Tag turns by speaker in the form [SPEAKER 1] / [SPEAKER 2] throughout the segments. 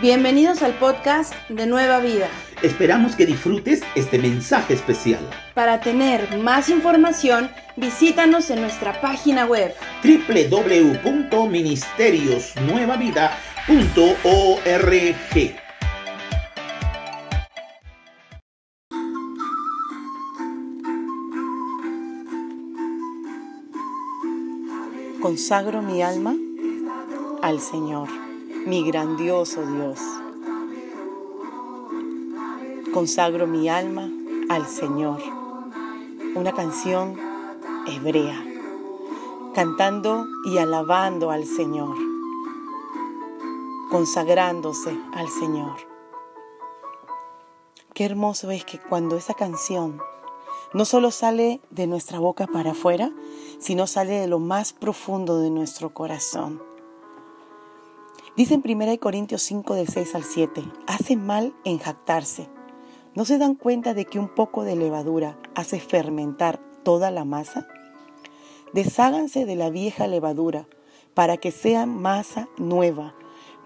[SPEAKER 1] Bienvenidos al podcast de Nueva Vida.
[SPEAKER 2] Esperamos que disfrutes este mensaje especial.
[SPEAKER 1] Para tener más información, visítanos en nuestra página web
[SPEAKER 2] www.ministeriosnuevavida.org.
[SPEAKER 3] Consagro mi alma al Señor mi grandioso Dios. Consagro mi alma al Señor. Una canción hebrea, cantando y alabando al Señor, consagrándose al Señor. Qué hermoso es que cuando esa canción no solo sale de nuestra boca para afuera, sino sale de lo más profundo de nuestro corazón Dice en 1 Corintios 5 del 6 al 7, hace mal en jactarse. ¿No se dan cuenta de que un poco de levadura hace fermentar toda la masa? Desháganse de la vieja levadura para que sean masa nueva,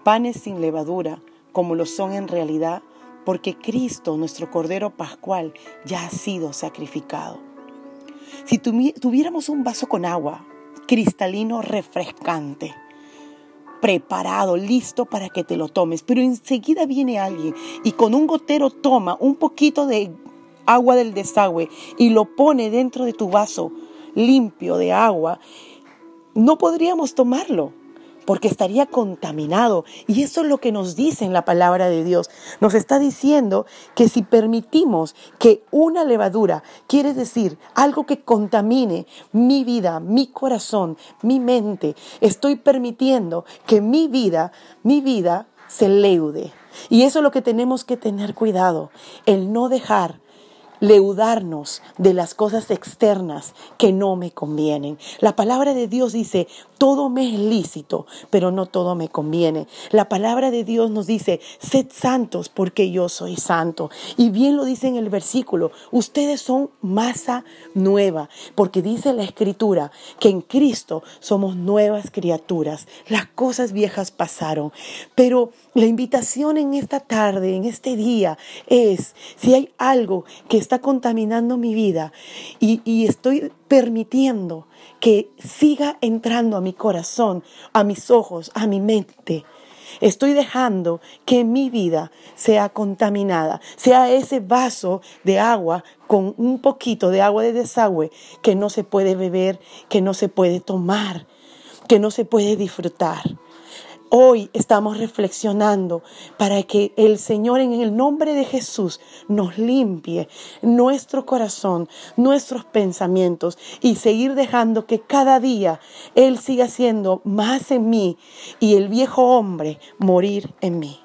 [SPEAKER 3] panes sin levadura, como lo son en realidad, porque Cristo, nuestro Cordero Pascual, ya ha sido sacrificado. Si tuviéramos un vaso con agua, cristalino refrescante, preparado, listo para que te lo tomes. Pero enseguida viene alguien y con un gotero toma un poquito de agua del desagüe y lo pone dentro de tu vaso limpio de agua. No podríamos tomarlo porque estaría contaminado. Y eso es lo que nos dice en la palabra de Dios. Nos está diciendo que si permitimos que una levadura, quiere decir algo que contamine mi vida, mi corazón, mi mente, estoy permitiendo que mi vida, mi vida se leude. Y eso es lo que tenemos que tener cuidado, el no dejar leudarnos de las cosas externas que no me convienen. La palabra de Dios dice, todo me es lícito, pero no todo me conviene. La palabra de Dios nos dice, sed santos porque yo soy santo. Y bien lo dice en el versículo, ustedes son masa nueva, porque dice la escritura que en Cristo somos nuevas criaturas. Las cosas viejas pasaron, pero la invitación en esta tarde, en este día, es, si hay algo que está contaminando mi vida y, y estoy permitiendo que siga entrando a mi corazón, a mis ojos, a mi mente, Estoy dejando que mi vida sea contaminada, sea ese vaso de agua con un poquito de agua de desagüe que no se puede beber, que no se puede tomar, que no se puede disfrutar. Hoy estamos reflexionando para que el Señor en el nombre de Jesús nos limpie nuestro corazón, nuestros pensamientos y seguir dejando que cada día Él siga siendo más en mí y el viejo hombre morir en mí.